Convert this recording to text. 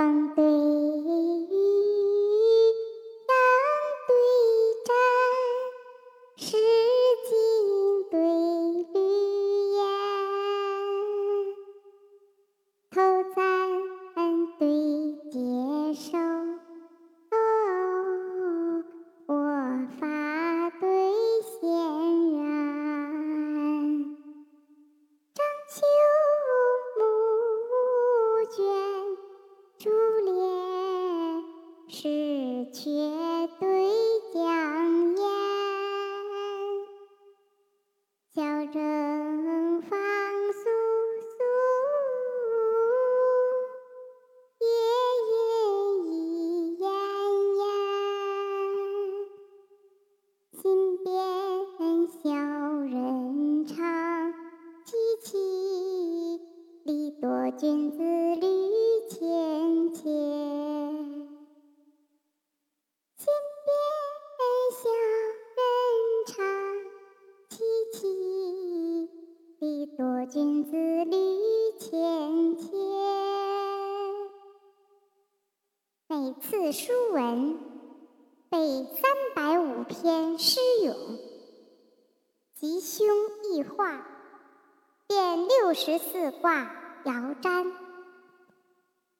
elefante. 是却对江烟，笑着多君子礼谦谦。每次书文背三百五篇诗咏，吉凶易画，变六十四卦爻占。